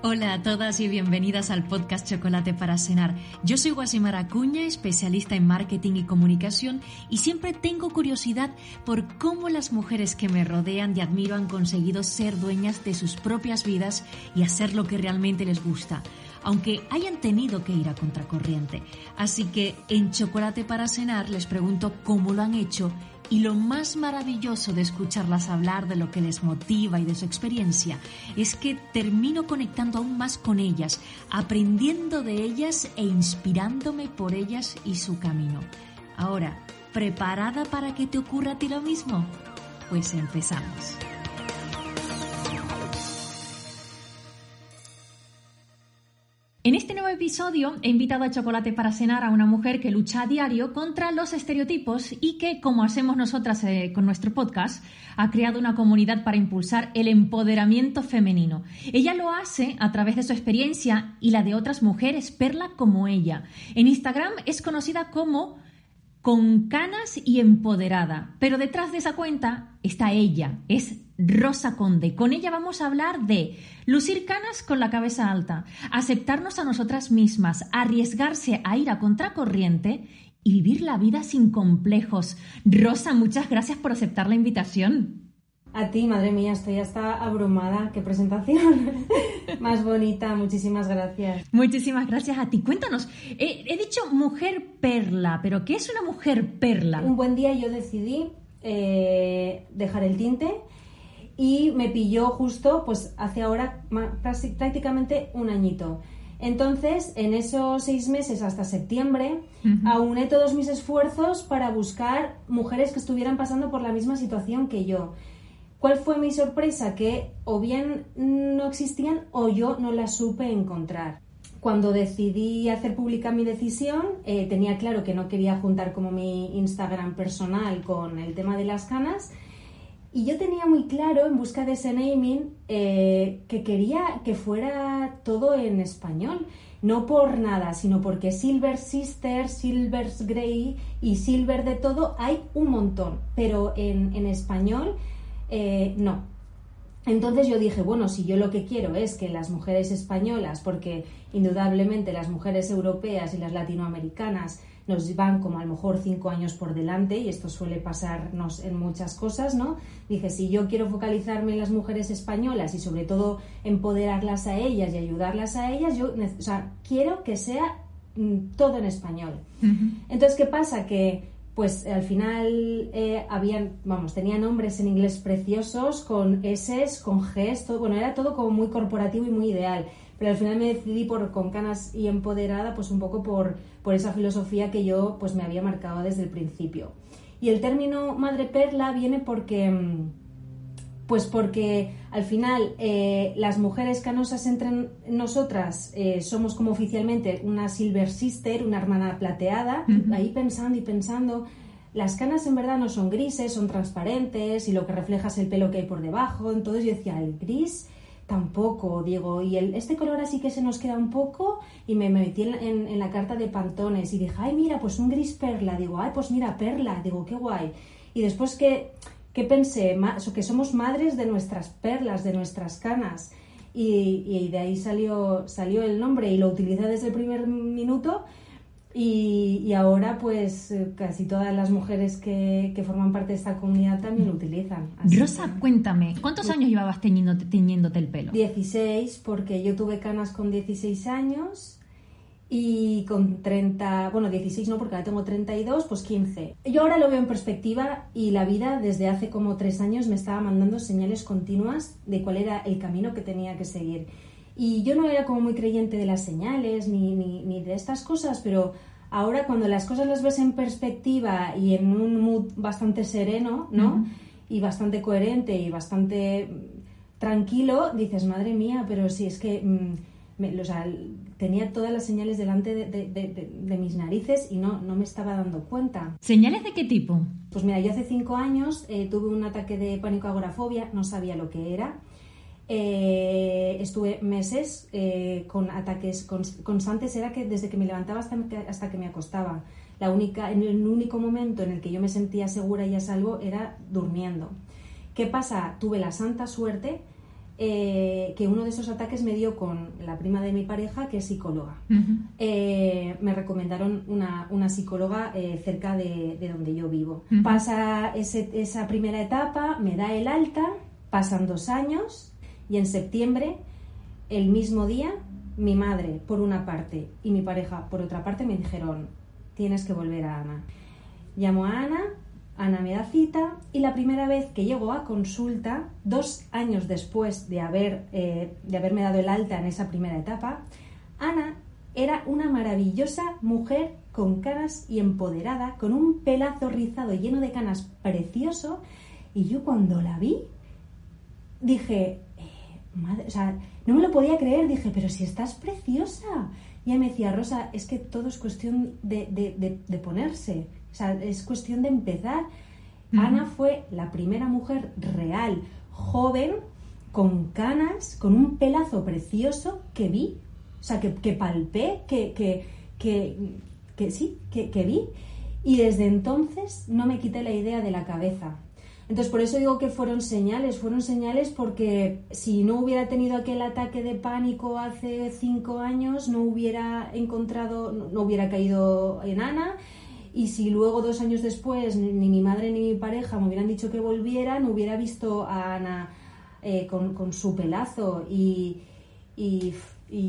Hola a todas y bienvenidas al podcast Chocolate para Cenar. Yo soy Guasimara Acuña, especialista en marketing y comunicación y siempre tengo curiosidad por cómo las mujeres que me rodean y admiro han conseguido ser dueñas de sus propias vidas y hacer lo que realmente les gusta, aunque hayan tenido que ir a contracorriente. Así que en Chocolate para Cenar les pregunto cómo lo han hecho y lo más maravilloso de escucharlas hablar de lo que les motiva y de su experiencia es que termino conectando aún más con ellas, aprendiendo de ellas e inspirándome por ellas y su camino. Ahora, ¿preparada para que te ocurra a ti lo mismo? Pues empezamos. En este nuevo episodio he invitado a Chocolate para cenar a una mujer que lucha a diario contra los estereotipos y que, como hacemos nosotras eh, con nuestro podcast, ha creado una comunidad para impulsar el empoderamiento femenino. Ella lo hace a través de su experiencia y la de otras mujeres, perla como ella. En Instagram es conocida como con canas y empoderada, pero detrás de esa cuenta está ella, es Rosa Conde. Con ella vamos a hablar de lucir canas con la cabeza alta, aceptarnos a nosotras mismas, arriesgarse a ir a contracorriente y vivir la vida sin complejos. Rosa, muchas gracias por aceptar la invitación. A ti, madre mía, estoy hasta abrumada. Qué presentación más bonita. Muchísimas gracias. Muchísimas gracias a ti. Cuéntanos, he, dicho mujer perla, pero ¿qué es una mujer perla? Un buen día yo decidí eh, dejar el tinte y me pilló justo, pues hace ahora prácticamente un añito. Entonces, en esos seis meses hasta septiembre, auné todos mis esfuerzos para buscar mujeres que estuvieran pasando por la misma situación que yo. ¿Cuál fue mi sorpresa? Que o bien no existían o yo no las supe encontrar. Cuando decidí hacer pública mi decisión, eh, tenía claro que no quería juntar como mi Instagram personal con el tema de las canas y yo tenía muy claro, en busca de ese naming, eh, que quería que fuera todo en español. No por nada, sino porque Silver Sister, Silver's Grey y Silver de todo hay un montón, pero en, español eh, no. Entonces yo dije, bueno, si yo lo que quiero es que las mujeres españolas, porque indudablemente las mujeres europeas y las latinoamericanas nos van como a lo mejor cinco años por delante y esto suele pasarnos en muchas cosas, ¿no? Dije, si yo quiero focalizarme en las mujeres españolas y sobre todo empoderarlas a ellas y ayudarlas a ellas, yo o sea, quiero que sea mm, todo en español. Entonces, ¿qué pasa? Que pues al final eh, habían, vamos, tenía nombres en inglés preciosos, con S, con Gs, todo, bueno, era todo como muy corporativo y muy ideal pero al final me decidí por con canas y empoderada, pues un poco por, por esa filosofía que yo pues me había marcado desde el principio. Y el término madre perla viene porque mm, pues porque al final eh, las mujeres canosas entre nosotras eh, somos como oficialmente una silver sister, una hermana plateada, ahí pensando y pensando, las canas en verdad no son grises, son transparentes y lo que refleja es el pelo que hay por debajo, entonces yo decía, el gris Tampoco, Diego. Y el, este color así que se nos queda un poco y me, metí en, la carta de pantones y dije, ay, mira, pues un gris perla. Digo, ay, pues mira, perla. Digo, qué guay. Y después que, que pensé, que somos madres de nuestras perlas, de nuestras canas. Y, y de ahí salió, salió el nombre y lo utilicé desde el primer minuto y, ahora, pues eh, casi todas las mujeres que, forman parte de esta comunidad también lo utilizan. Rosa, cuéntame, ¿cuántos años llevabas teñiéndote el pelo? 16, porque yo tuve canas con 16 años y con 30, bueno, 16 no, porque ahora tengo 32, pues 15. Yo ahora lo veo en perspectiva y la vida desde hace como tres años me estaba mandando señales continuas de cuál era el camino que tenía que seguir. Y yo no era como muy creyente de las señales ni, ni de estas cosas, pero Ahora cuando las cosas las ves en perspectiva y en un mood bastante sereno, ¿no? Y bastante coherente y bastante mm, tranquilo, dices, madre mía, pero si es que mm, tenía todas las señales delante de, mis narices y no, no me estaba dando cuenta. ¿Señales de qué tipo? Pues mira, yo hace cinco años eh, tuve un ataque de pánico agorafobia, no sabía lo que era eh, estuve meses eh, con ataques constantes, era que desde que me levantaba hasta, que me acostaba. La única, en el único momento en el que yo me sentía segura y a salvo era durmiendo. ¿Qué pasa? Tuve la santa suerte eh, que uno de esos ataques me dio con la prima de mi pareja, que es psicóloga. Eh, me recomendaron una, una psicóloga eh, cerca de, donde yo vivo. Pasa esa primera etapa, me da el alta, pasan dos años y en septiembre, el mismo día, mi madre por una parte y mi pareja por otra parte me dijeron, tienes que volver a Ana. Llamo a Ana, Ana me da cita y la primera vez que llego a consulta, dos años después de, haber, eh, de haberme dado el alta en esa primera etapa, Ana era una maravillosa mujer con canas y empoderada, con un pelazo rizado lleno de canas precioso. Y yo cuando la vi, dije, madre, o sea, no me lo podía creer, dije, pero si estás preciosa. Y ella me decía, Rosa, es que todo es cuestión de ponerse o sea, es cuestión de empezar. Ana fue la primera mujer real, joven, con canas, con un pelazo precioso que vi. O sea, que, que palpé, que, que, que, sí, que, que vi. Y desde entonces no me quité la idea de la cabeza. Entonces, por eso digo que fueron señales, fueron señales porque si no hubiera tenido aquel ataque de pánico hace cinco años, no hubiera encontrado, no hubiera caído en Ana, y si luego dos años después ni mi madre ni mi pareja me hubieran dicho que volviera, no hubiera visto a Ana eh, con, su pelazo y, y,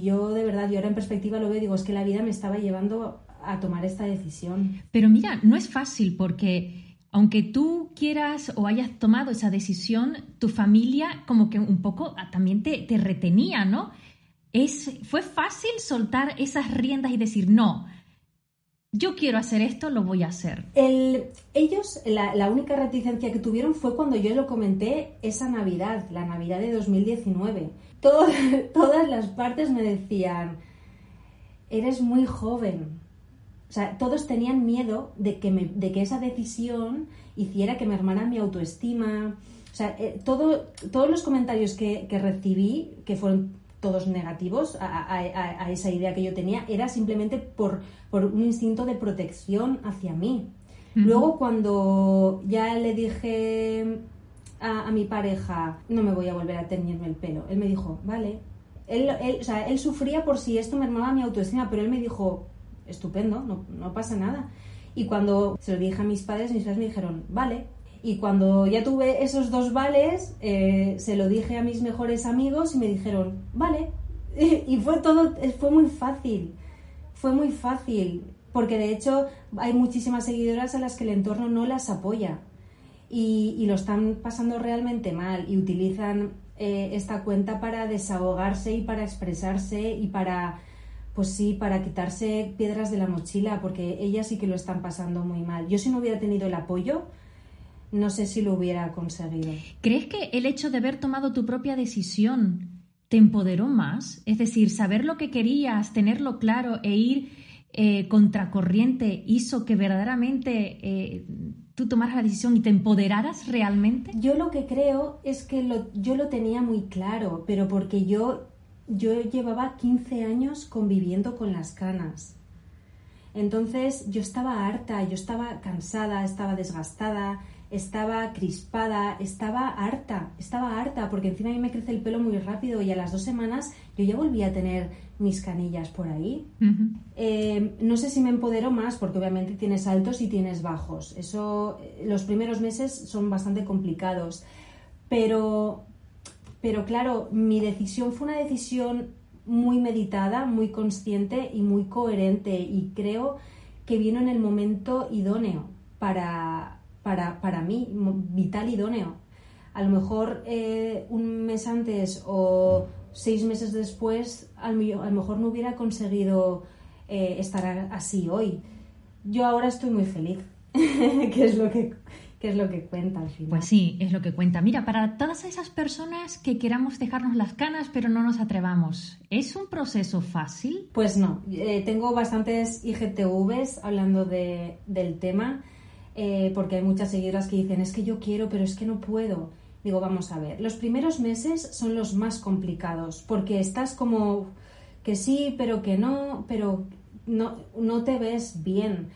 yo de verdad, yo ahora en perspectiva lo veo, digo, es que la vida me estaba llevando a tomar esta decisión. Pero mira, no es fácil porque aunque tú quieras o hayas tomado esa decisión, tu familia como que un poco también te, te retenía, ¿no? Es, ¿Fue fácil soltar esas riendas y decir, no, yo quiero hacer esto, lo voy a hacer. ellos, la, única reticencia que tuvieron fue cuando yo lo comenté esa Navidad, la Navidad de 2019. todas las partes me decían, eres muy joven. O sea, todos tenían miedo de que, de que esa decisión hiciera que me hermana mi autoestima. O sea, eh, todo, todos los comentarios que, que recibí, que fueron todos negativos a, esa idea que yo tenía, era simplemente por, un instinto de protección hacia mí. Luego cuando ya le dije a, mi pareja, no me voy a volver a teñirme el pelo, él me dijo, vale. Él, o sea, él sufría por si esto me armaba mi autoestima, pero él me dijo, estupendo, no, no pasa nada. Y cuando se lo dije a mis padres, mis padres me dijeron, vale, y cuando ya tuve esos dos vales, eh, se lo dije a mis mejores amigos y me dijeron, vale. Y fue todo, fue muy fácil. Fue muy fácil. Porque de hecho hay muchísimas seguidoras a las que el entorno no las apoya. Y, lo están pasando realmente mal. Y utilizan eh, esta cuenta para desahogarse y para expresarse y para, pues sí, para quitarse piedras de la mochila. Porque ellas sí que lo están pasando muy mal. Yo si no hubiera tenido el apoyo, no sé si lo hubiera conseguido. ¿Crees que el hecho de haber tomado tu propia decisión te empoderó más? Es decir, saber lo que querías, tenerlo claro e ir eh, contracorriente hizo que verdaderamente eh, tú tomaras la decisión y te empoderaras realmente? Yo lo que creo es que yo lo tenía muy claro, pero porque yo, yo llevaba 15 años conviviendo con las canas. Entonces yo estaba harta, yo estaba cansada, estaba desgastada, estaba crispada, estaba harta, estaba harta, porque encima a mí me crece el pelo muy rápido y a las dos semanas yo ya volví a tener mis canillas por ahí. Eh, no sé si me empodero más, porque obviamente tienes altos y tienes bajos. Eso, eh, los primeros meses son bastante complicados. Pero, pero claro, mi decisión fue una decisión muy meditada, muy consciente y muy coherente y creo que vino en el momento idóneo para, para, para mí, vital idóneo. A lo mejor eh, un mes antes o seis meses después, a lo, mejor no hubiera conseguido eh, estar así hoy. Yo ahora estoy muy feliz, que es lo que es lo que cuenta al final. Pues sí, es lo que cuenta. Mira, para todas esas personas que queramos dejarnos las canas pero no nos atrevamos, ¿es un proceso fácil? Pues no, eh, tengo bastantes IGTVs hablando de, del tema. Eh, porque hay muchas seguidoras que dicen, es que yo quiero, pero es que no puedo. Digo, vamos a ver, los primeros meses son los más complicados, porque estás como que sí, pero que no, pero no, no te ves bien.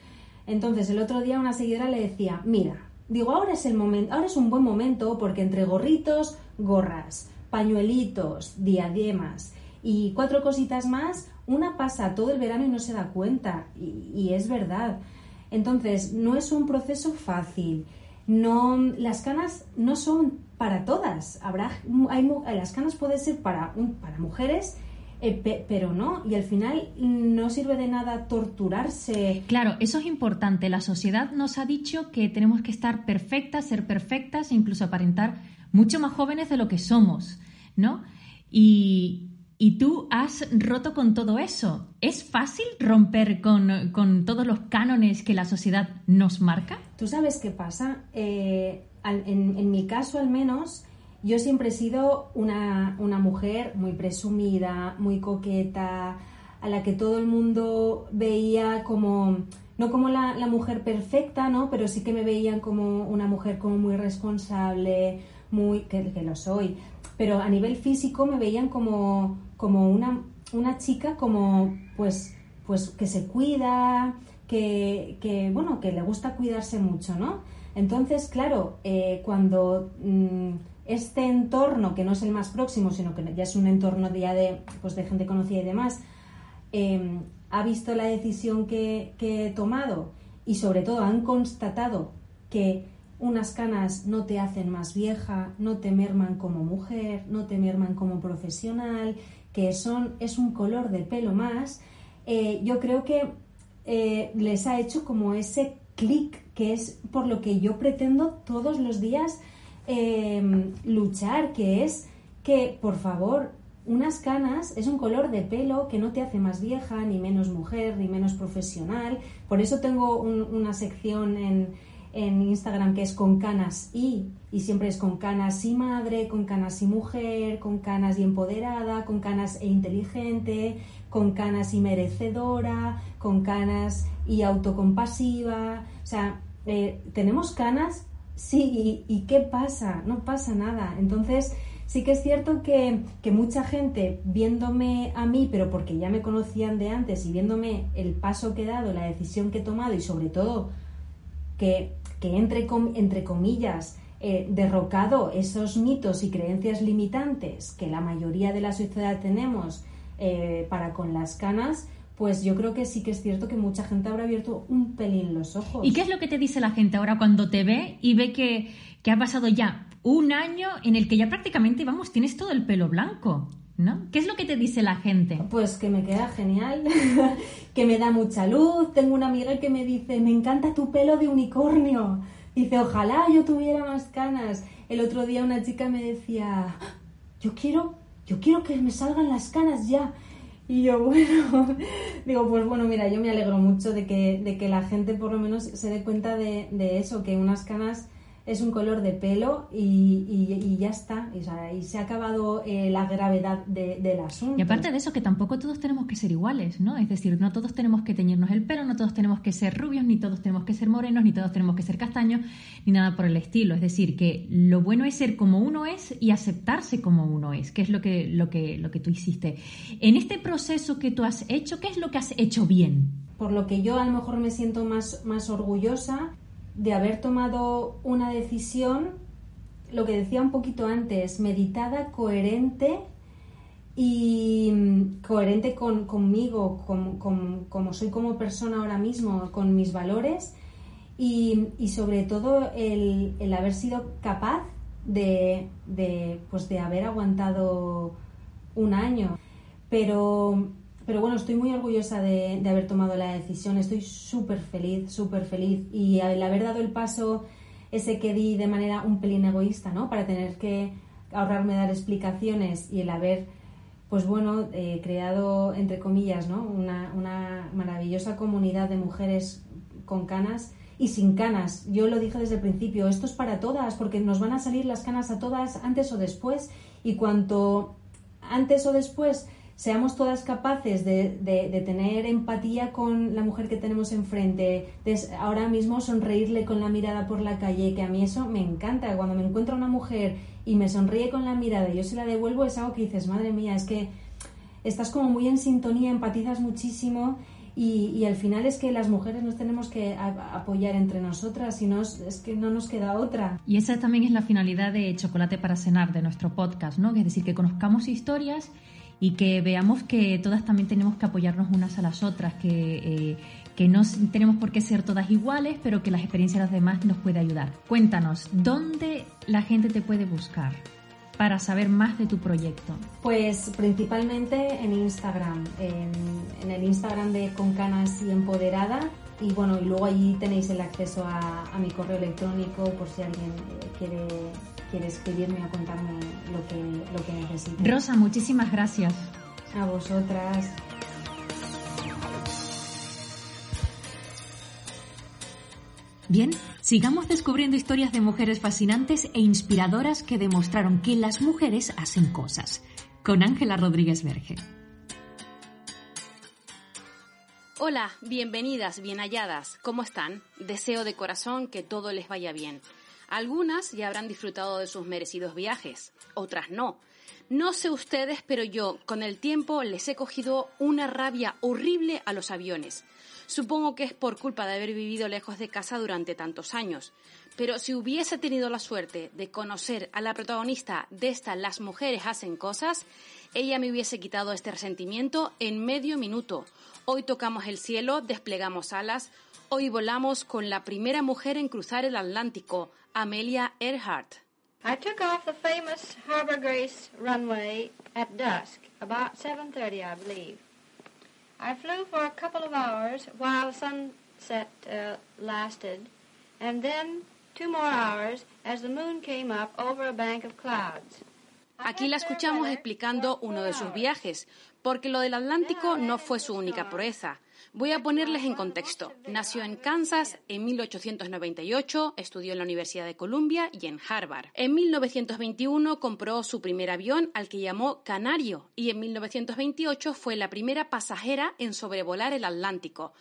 Entonces, el otro día una seguidora le decía, mira, digo, ahora es el momento, ahora es un buen momento porque entre gorritos, gorras, pañuelitos, diademas y cuatro cositas más, una pasa todo el verano y no se da cuenta. Y, es verdad. Entonces, no es un proceso fácil. No, las canas no son para todas. Habrá, hay, las canas pueden ser para, para mujeres eh, pero no, y al final no sirve de nada torturarse. Claro, eso es importante. La sociedad nos ha dicho que tenemos que estar perfectas, ser perfectas, e incluso aparentar mucho más jóvenes de lo que somos, ¿no? Y, y tú has roto con todo eso. ¿Es fácil romper con, todos los cánones que la sociedad nos marca? Tú sabes qué pasa. Eh, en, en, mi caso, al menos, yo siempre he sido una, una, mujer muy presumida, muy coqueta, a la que todo el mundo veía como, no como la, la mujer perfecta, ¿no? Pero sí que me veían como una mujer como muy responsable, muy, que, lo soy, pero a nivel físico me veían como, como una, una chica como pues, pues que se cuida, que, que, bueno, que le gusta cuidarse mucho, ¿no? Entonces, claro, eh, cuando mm, este entorno, que no es el más próximo, sino que ya es un entorno ya de, pues, de gente conocida y demás, em, ha visto la decisión que, que he tomado y sobre todo han constatado que unas canas no te hacen más vieja, no te merman como mujer, no te merman como profesional, que son, es un color de pelo más, eh, yo creo que eh, les ha hecho como ese clic que es por lo que yo pretendo todos los días em, luchar, que es que, por favor, unas canas es un color de pelo que no te hace más vieja, ni menos mujer, ni menos profesional. Por eso tengo una sección en, en Instagram que es con canas y, y siempre es con canas y madre, con canas y mujer, con canas y empoderada, con canas e inteligente, con canas y merecedora, con canas y autocompasiva. O sea, eh, tenemos canas, sí, y, qué pasa? No pasa nada. Entonces, sí que es cierto que, que, mucha gente viéndome a mí, pero porque ya me conocían de antes y viéndome el paso que he dado, la decisión que he tomado y sobre todo que que entre, entre comillas, eh, derrocado esos mitos y creencias limitantes que la mayoría de la sociedad tenemos eh, para con las canas, pues yo creo que sí que es cierto que mucha gente habrá abierto un pelín los ojos. ¿Y qué es lo que te dice la gente ahora cuando te ve y ve que, que ha pasado ya un año en el que ya prácticamente, vamos, tienes todo el pelo blanco? ¿no? ¿Qué es lo que te dice la gente? Pues que me queda genial, que me da mucha luz. Tengo una amiga que me dice, me encanta tu pelo de unicornio. Dice, ojalá yo tuviera más canas. El otro día una chica me decía, yo quiero, yo quiero que me salgan las canas ya. Y yo, bueno, digo, pues bueno, mira, yo me alegro mucho de que, de que la gente por lo menos se dé cuenta de, de eso, que unas canas es un color de pelo y, ya está. y se ha acabado eh, la gravedad del asunto. Y aparte de eso, que tampoco todos tenemos que ser iguales, ¿no? Es decir, no todos tenemos que teñirnos el pelo, no todos tenemos que ser rubios, ni todos tenemos que ser morenos, ni todos tenemos que ser castaños, ni nada por el estilo. Es decir, que lo bueno es ser como uno es y aceptarse como uno es, que es lo que, lo que, lo que tú hiciste. En este proceso que tú has hecho, ¿qué es lo que has hecho bien? Por lo que yo a lo mejor me siento más, más orgullosa de haber tomado una decisión, lo que decía un poquito antes, meditada, coherente y mm, coherente con, conmigo, como soy como persona ahora mismo, con mis valores y, sobre todo el, el, haber sido capaz de, de, pues de haber aguantado un año. Pero pero bueno, estoy muy orgullosa de, haber tomado la decisión, estoy súper feliz, súper feliz. Y el haber dado el paso ese que di de manera un pelín egoísta, ¿no? Para tener que ahorrarme dar explicaciones y el haber, pues bueno, eh, creado, entre comillas, ¿no? Una, una maravillosa comunidad de mujeres con canas y sin canas. Yo lo dije desde el principio, esto es para todas, porque nos van a salir las canas a todas antes o después. Y cuanto antes o después seamos todas capaces de, tener empatía con la mujer que tenemos enfrente, de ahora mismo sonreírle con la mirada por la calle, que a mí eso me encanta. Cuando me encuentro una mujer y me sonríe con la mirada y yo se la devuelvo, es algo que dices, madre mía, es que estás como muy en sintonía, empatizas muchísimo Y, al final es que las mujeres nos tenemos que apoyar entre nosotras, y no es que no nos queda otra. Y esa también es la finalidad de Chocolate para Cenar, de nuestro podcast, ¿no? Es decir, que conozcamos historias y que veamos que todas también tenemos que apoyarnos unas a las otras, que, eh, que no tenemos por qué ser todas iguales, pero que las experiencias de los demás nos puede ayudar. Cuéntanos, ¿dónde la gente te puede buscar? para saber más de tu proyecto? Pues principalmente en Instagram, en, el Instagram de Con Canas y Empoderada. Y bueno, y luego allí tenéis el acceso a, mi correo electrónico por si alguien eh, quiere quiere escribirme o contarme lo que, lo que necesite. Rosa, muchísimas gracias. A vosotras. Bien, sigamos descubriendo historias de mujeres fascinantes e inspiradoras que demostraron que las mujeres hacen cosas. Con Ángela Rodríguez Verge. Hola, bienvenidas, bien halladas. ¿Cómo están? Deseo de corazón que todo les vaya bien. Algunas ya habrán disfrutado de sus merecidos viajes, otras no. No sé ustedes, pero yo con el tiempo les he cogido una rabia horrible a los aviones. Supongo que es por culpa de haber vivido lejos de casa durante tantos años. Pero si hubiese tenido la suerte de conocer a la protagonista de esta Las mujeres hacen cosas, ella me hubiese quitado este resentimiento en medio minuto. Hoy tocamos el cielo, desplegamos alas, Hoy volamos con la primera mujer en cruzar el Atlántico, Amelia Earhart. I took off the famous Harbor Grace runway at dusk, about 7:30, I believe. I flew for a couple of hours while sunset uh, lasted, and then two more hours as the moon came up over a bank of clouds. Aquí la escuchamos explicando uno de sus viajes, porque lo del Atlántico no fue su única proeza. Voy a ponerles en contexto. Nació en Kansas en 1898, estudió en la Universidad de Columbia y en Harvard. En 1921 compró su primer avión al que llamó Canario y en 1928 fue la primera pasajera en sobrevolar el Atlántico.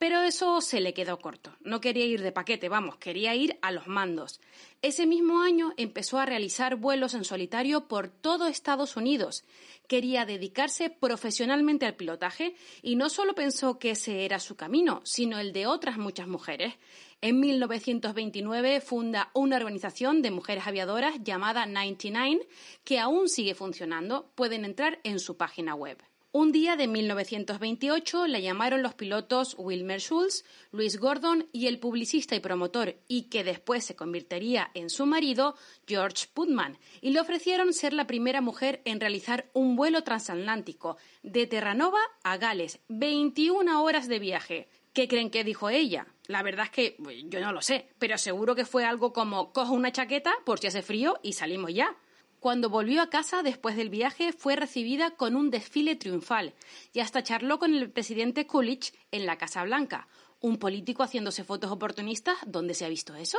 Pero eso se le quedó corto. No quería ir de paquete, vamos, quería ir a los mandos. Ese mismo año empezó a realizar vuelos en solitario por todo Estados Unidos. Quería dedicarse profesionalmente al pilotaje y no solo pensó que ese era su camino, sino el de otras muchas mujeres. En 1929 funda una organización de mujeres aviadoras llamada 99 que aún sigue funcionando. Pueden entrar en su página web. Un día de 1928 la llamaron los pilotos Wilmer Schulz, Louis Gordon y el publicista y promotor, y que después se convertiría en su marido, George Putman, y le ofrecieron ser la primera mujer en realizar un vuelo transatlántico de Terranova a Gales, 21 horas de viaje. ¿Qué creen que dijo ella? La verdad es que yo no lo sé, pero seguro que fue algo como cojo una chaqueta por si hace frío y salimos ya. Cuando volvió a casa después del viaje fue recibida con un desfile triunfal y hasta charló con el presidente Coolidge en la Casa Blanca. ¿Un político haciéndose fotos oportunistas? ¿Dónde se ha visto eso?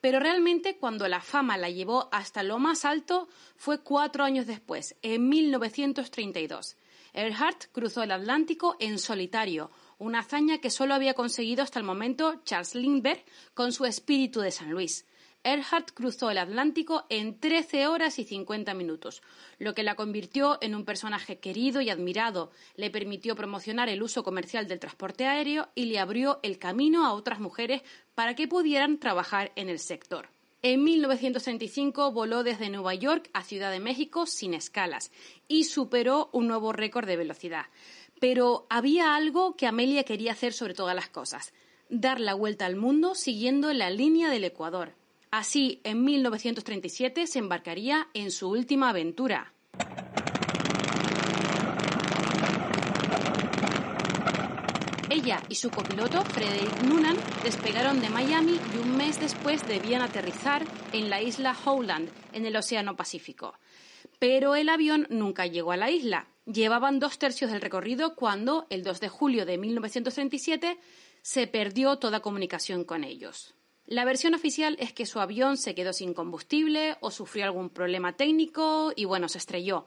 Pero realmente cuando la fama la llevó hasta lo más alto fue cuatro años después, en 1932. Earhart cruzó el Atlántico en solitario, una hazaña que solo había conseguido hasta el momento Charles Lindbergh con su espíritu de San Luis. Earhart cruzó el Atlántico en 13 horas y 50 minutos, lo que la convirtió en un personaje querido y admirado, le permitió promocionar el uso comercial del transporte aéreo y le abrió el camino a otras mujeres para que pudieran trabajar en el sector. En 1935 voló desde Nueva York a Ciudad de México sin escalas y superó un nuevo récord de velocidad. Pero había algo que Amelia quería hacer sobre todas las cosas, dar la vuelta al mundo siguiendo la línea del Ecuador. Así, en 1937 se embarcaría en su última aventura. Ella y su copiloto, Frederick Noonan, despegaron de Miami y un mes después debían aterrizar en la isla Howland, en el Océano Pacífico. Pero el avión nunca llegó a la isla. Llevaban dos tercios del recorrido cuando, el 2 de julio de 1937, se perdió toda comunicación con ellos. La versión oficial es que su avión se quedó sin combustible o sufrió algún problema técnico y bueno, se estrelló.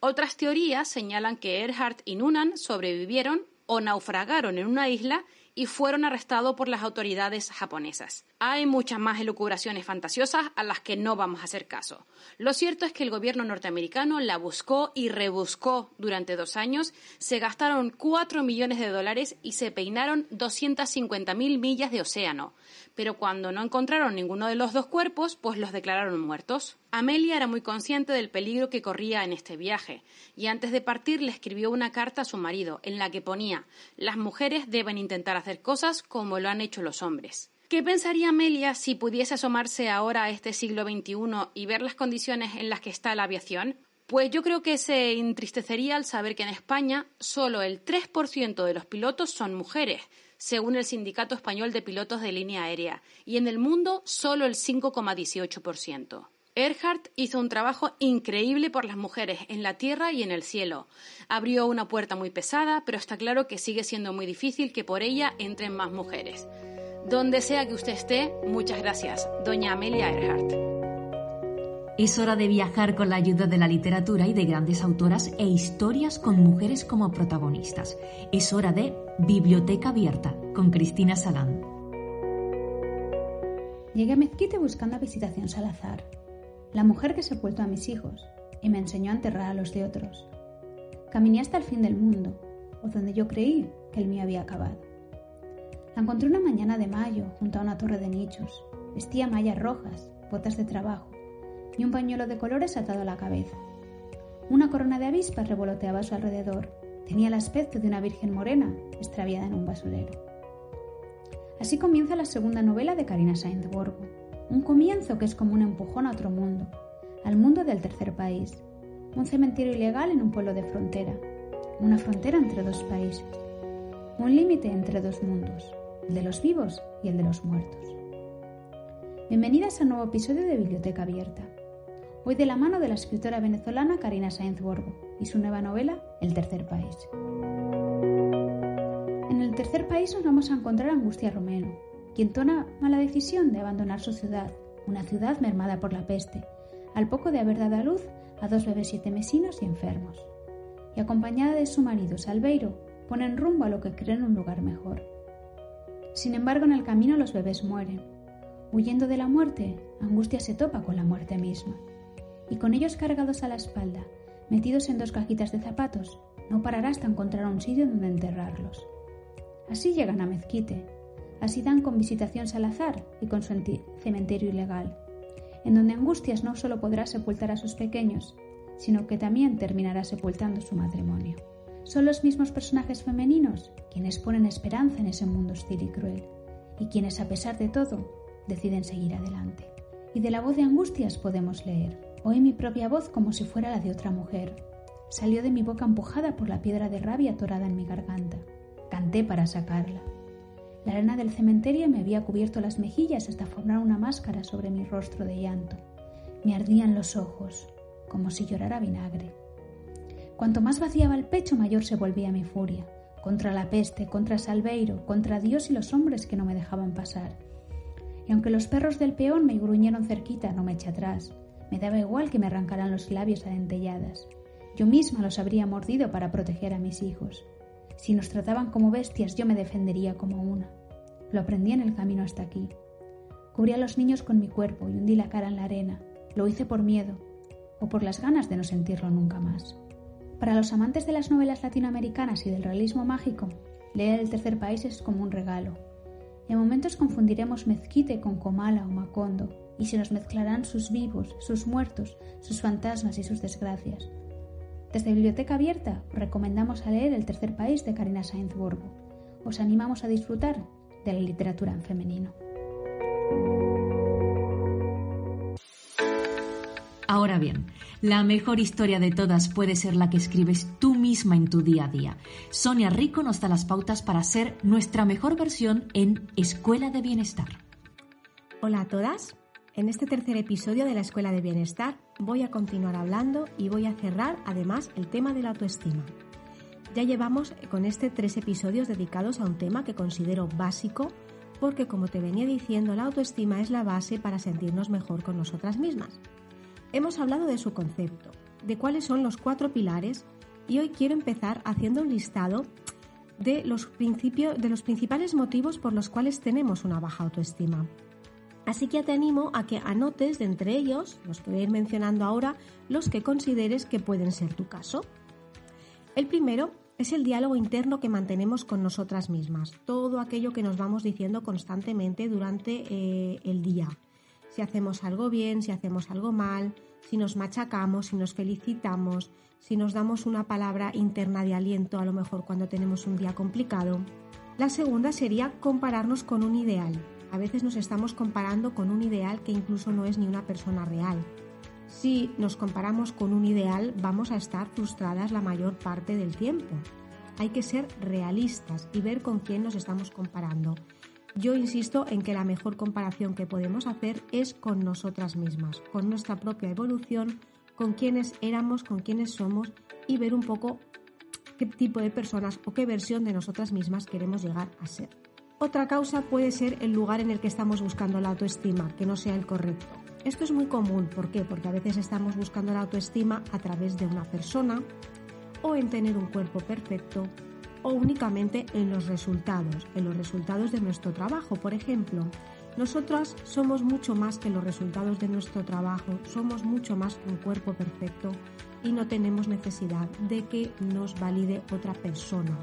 Otras teorías señalan que Earhart y Noonan sobrevivieron o naufragaron en una isla y fueron arrestados por las autoridades japonesas. Hay muchas más elucubraciones fantasiosas a las que no vamos a hacer caso. Lo cierto es que el gobierno norteamericano la buscó y rebuscó durante dos años, se gastaron 4 millones de dólares y se peinaron 250.000 millas de océano. Pero cuando no encontraron ninguno de los dos cuerpos, pues los declararon muertos. Amelia era muy consciente del peligro que corría en este viaje, y antes de partir le escribió una carta a su marido en la que ponía las mujeres deben intentar hacer cosas como lo han hecho los hombres. ¿Qué pensaría Amelia si pudiese asomarse ahora a este siglo XXI y ver las condiciones en las que está la aviación? Pues yo creo que se entristecería al saber que en España solo el 3% de los pilotos son mujeres, según el Sindicato Español de Pilotos de Línea Aérea, y en el mundo solo el 5,18%. Earhart hizo un trabajo increíble por las mujeres en la tierra y en el cielo. Abrió una puerta muy pesada, pero está claro que sigue siendo muy difícil que por ella entren más mujeres. Donde sea que usted esté, muchas gracias, doña Amelia Earhart. Es hora de viajar con la ayuda de la literatura y de grandes autoras e historias con mujeres como protagonistas. Es hora de Biblioteca Abierta con Cristina Salán. Llegué a Mezquite buscando a Visitación Salazar, la mujer que sepultó a mis hijos y me enseñó a enterrar a los de otros. Caminé hasta el fin del mundo, o donde yo creí que el mío había acabado. La encontré una mañana de mayo junto a una torre de nichos. Vestía mallas rojas, botas de trabajo y un pañuelo de colores atado a la cabeza. Una corona de avispas revoloteaba a su alrededor. Tenía el aspecto de una virgen morena extraviada en un basurero. Así comienza la segunda novela de Karina Sainz Borgo. Un comienzo que es como un empujón a otro mundo, al mundo del tercer país. Un cementerio ilegal en un pueblo de frontera. Una frontera entre dos países. Un límite entre dos mundos el de los vivos y el de los muertos. Bienvenidas a un nuevo episodio de Biblioteca Abierta. Hoy de la mano de la escritora venezolana Karina Sainz Borgo y su nueva novela El tercer país. En el tercer país nos vamos a encontrar a Angustia Romero, quien toma la decisión de abandonar su ciudad, una ciudad mermada por la peste, al poco de haber dado a luz a dos bebés siete mesinos y enfermos. Y acompañada de su marido Salveiro, ponen rumbo a lo que creen un lugar mejor sin embargo, en el camino los bebés mueren. Huyendo de la muerte, Angustia se topa con la muerte misma. Y con ellos cargados a la espalda, metidos en dos cajitas de zapatos, no parará hasta encontrar un sitio donde enterrarlos. Así llegan a Mezquite. Así dan con visitación Salazar y con su cementerio ilegal, en donde Angustias no solo podrá sepultar a sus pequeños, sino que también terminará sepultando su matrimonio. Son los mismos personajes femeninos quienes ponen esperanza en ese mundo hostil y cruel, y quienes a pesar de todo deciden seguir adelante. Y de la voz de angustias podemos leer, oí mi propia voz como si fuera la de otra mujer. Salió de mi boca empujada por la piedra de rabia atorada en mi garganta. Canté para sacarla. La arena del cementerio me había cubierto las mejillas hasta formar una máscara sobre mi rostro de llanto. Me ardían los ojos, como si llorara vinagre. Cuanto más vaciaba el pecho, mayor se volvía mi furia. Contra la peste, contra Salveiro, contra Dios y los hombres que no me dejaban pasar. Y aunque los perros del peón me gruñeron cerquita, no me eché atrás. Me daba igual que me arrancaran los labios a. Yo misma los habría mordido para proteger a mis hijos. Si nos trataban como bestias, yo me defendería como una. Lo aprendí en el camino hasta aquí. Cubrí a los niños con mi cuerpo y hundí la cara en la arena. Lo hice por miedo o por las ganas de no sentirlo nunca más. Para los amantes de las novelas latinoamericanas y del realismo mágico, leer El tercer país es como un regalo. En momentos confundiremos mezquite con Comala o Macondo, y se nos mezclarán sus vivos, sus muertos, sus fantasmas y sus desgracias. Desde Biblioteca Abierta recomendamos a leer El tercer país de Karina Sainz Borgo. Os animamos a disfrutar de la literatura en femenino. Ahora bien, la mejor historia de todas puede ser la que escribes tú misma en tu día a día. Sonia Rico nos da las pautas para ser nuestra mejor versión en Escuela de Bienestar. Hola a todas. En este tercer episodio de la Escuela de Bienestar voy a continuar hablando y voy a cerrar además el tema de la autoestima. Ya llevamos con este tres episodios dedicados a un tema que considero básico porque como te venía diciendo la autoestima es la base para sentirnos mejor con nosotras mismas. Hemos hablado de su concepto, de cuáles son los cuatro pilares y hoy quiero empezar haciendo un listado de los, de los principales motivos por los cuales tenemos una baja autoestima. Así que te animo a que anotes de entre ellos, los que voy a ir mencionando ahora, los que consideres que pueden ser tu caso. El primero es el diálogo interno que mantenemos con nosotras mismas, todo aquello que nos vamos diciendo constantemente durante eh, el día. Si hacemos algo bien, si hacemos algo mal, si nos machacamos, si nos felicitamos, si nos damos una palabra interna de aliento a lo mejor cuando tenemos un día complicado. La segunda sería compararnos con un ideal. A veces nos estamos comparando con un ideal que incluso no es ni una persona real. Si nos comparamos con un ideal vamos a estar frustradas la mayor parte del tiempo. Hay que ser realistas y ver con quién nos estamos comparando. Yo insisto en que la mejor comparación que podemos hacer es con nosotras mismas, con nuestra propia evolución, con quiénes éramos, con quiénes somos y ver un poco qué tipo de personas o qué versión de nosotras mismas queremos llegar a ser. Otra causa puede ser el lugar en el que estamos buscando la autoestima, que no sea el correcto. Esto es muy común, ¿por qué? Porque a veces estamos buscando la autoestima a través de una persona o en tener un cuerpo perfecto o únicamente en los resultados, en los resultados de nuestro trabajo, por ejemplo. Nosotras somos mucho más que los resultados de nuestro trabajo, somos mucho más que un cuerpo perfecto y no tenemos necesidad de que nos valide otra persona,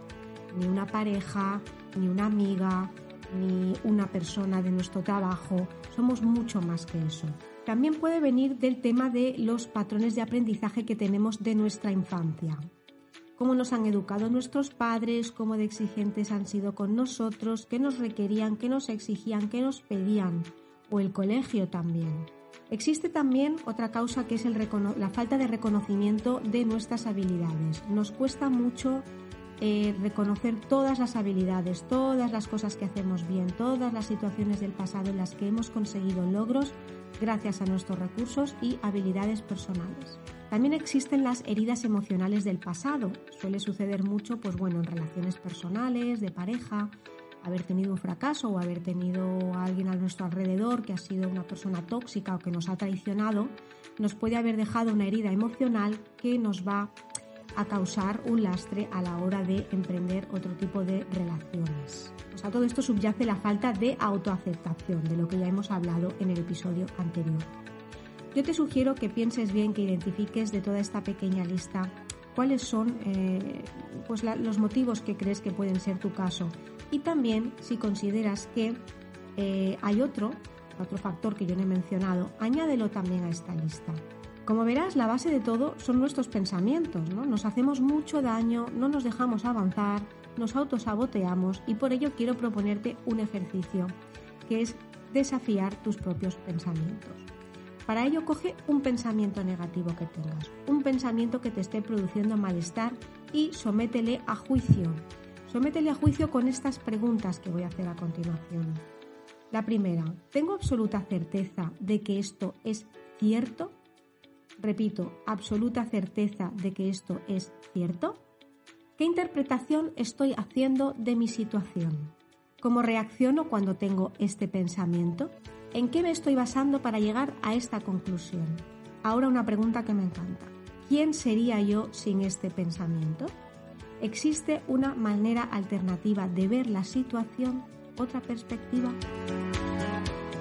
ni una pareja, ni una amiga, ni una persona de nuestro trabajo, somos mucho más que eso. También puede venir del tema de los patrones de aprendizaje que tenemos de nuestra infancia cómo nos han educado nuestros padres, cómo de exigentes han sido con nosotros, qué nos requerían, qué nos exigían, qué nos pedían, o el colegio también. Existe también otra causa que es la falta de reconocimiento de nuestras habilidades. Nos cuesta mucho eh, reconocer todas las habilidades, todas las cosas que hacemos bien, todas las situaciones del pasado en las que hemos conseguido logros gracias a nuestros recursos y habilidades personales. También existen las heridas emocionales del pasado. Suele suceder mucho, pues bueno, en relaciones personales, de pareja, haber tenido un fracaso o haber tenido a alguien a nuestro alrededor que ha sido una persona tóxica o que nos ha traicionado, nos puede haber dejado una herida emocional que nos va a causar un lastre a la hora de emprender otro tipo de relaciones. a todo esto subyace la falta de autoaceptación, de lo que ya hemos hablado en el episodio anterior. Yo te sugiero que pienses bien, que identifiques de toda esta pequeña lista cuáles son eh, pues los motivos que crees que pueden ser tu caso y también si consideras que eh, hay otro, otro factor que yo no he mencionado, añádelo también a esta lista. Como verás, la base de todo son nuestros pensamientos, ¿no? Nos hacemos mucho daño, no nos dejamos avanzar, nos autosaboteamos y por ello quiero proponerte un ejercicio que es desafiar tus propios pensamientos. Para ello coge un pensamiento negativo que tengas, un pensamiento que te esté produciendo malestar y sométele a juicio. Sométele a juicio con estas preguntas que voy a hacer a continuación. La primera, ¿tengo absoluta certeza de que esto es cierto? Repito, absoluta certeza de que esto es cierto. ¿Qué interpretación estoy haciendo de mi situación? ¿Cómo reacciono cuando tengo este pensamiento? ¿En qué me estoy basando para llegar a esta conclusión? Ahora una pregunta que me encanta. ¿Quién sería yo sin este pensamiento? ¿Existe una manera alternativa de ver la situación, otra perspectiva?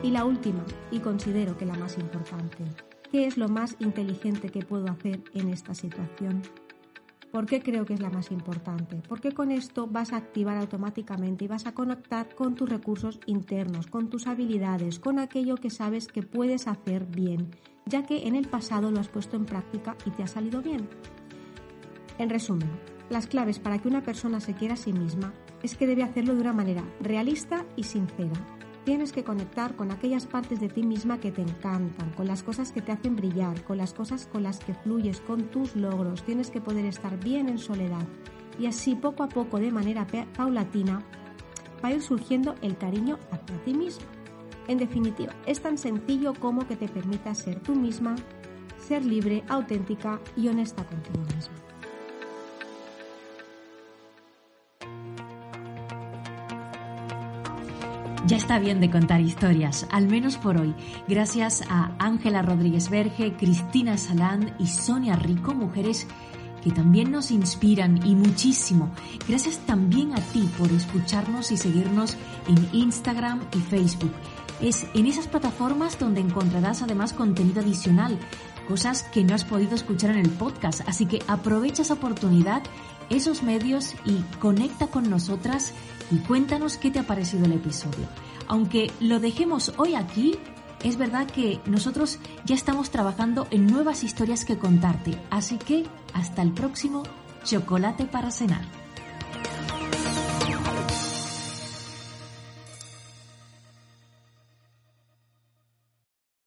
Y la última, y considero que la más importante, ¿qué es lo más inteligente que puedo hacer en esta situación? ¿Por qué creo que es la más importante? Porque con esto vas a activar automáticamente y vas a conectar con tus recursos internos, con tus habilidades, con aquello que sabes que puedes hacer bien, ya que en el pasado lo has puesto en práctica y te ha salido bien. En resumen, las claves para que una persona se quiera a sí misma es que debe hacerlo de una manera realista y sincera, Tienes que conectar con aquellas partes de ti misma que te encantan, con las cosas que te hacen brillar, con las cosas con las que fluyes, con tus logros. Tienes que poder estar bien en soledad y así poco a poco, de manera paulatina, va a ir surgiendo el cariño hacia ti misma. En definitiva, es tan sencillo como que te permita ser tú misma, ser libre, auténtica y honesta contigo misma. Ya está bien de contar historias, al menos por hoy, gracias a Ángela Rodríguez Verge, Cristina Salán y Sonia Rico, mujeres que también nos inspiran y muchísimo. Gracias también a ti por escucharnos y seguirnos en Instagram y Facebook. Es en esas plataformas donde encontrarás además contenido adicional, cosas que no has podido escuchar en el podcast. Así que aprovecha esa oportunidad, esos medios y conecta con nosotras y cuéntanos qué te ha parecido el episodio. Aunque lo dejemos hoy aquí, es verdad que nosotros ya estamos trabajando en nuevas historias que contarte, así que hasta el próximo Chocolate para cenar.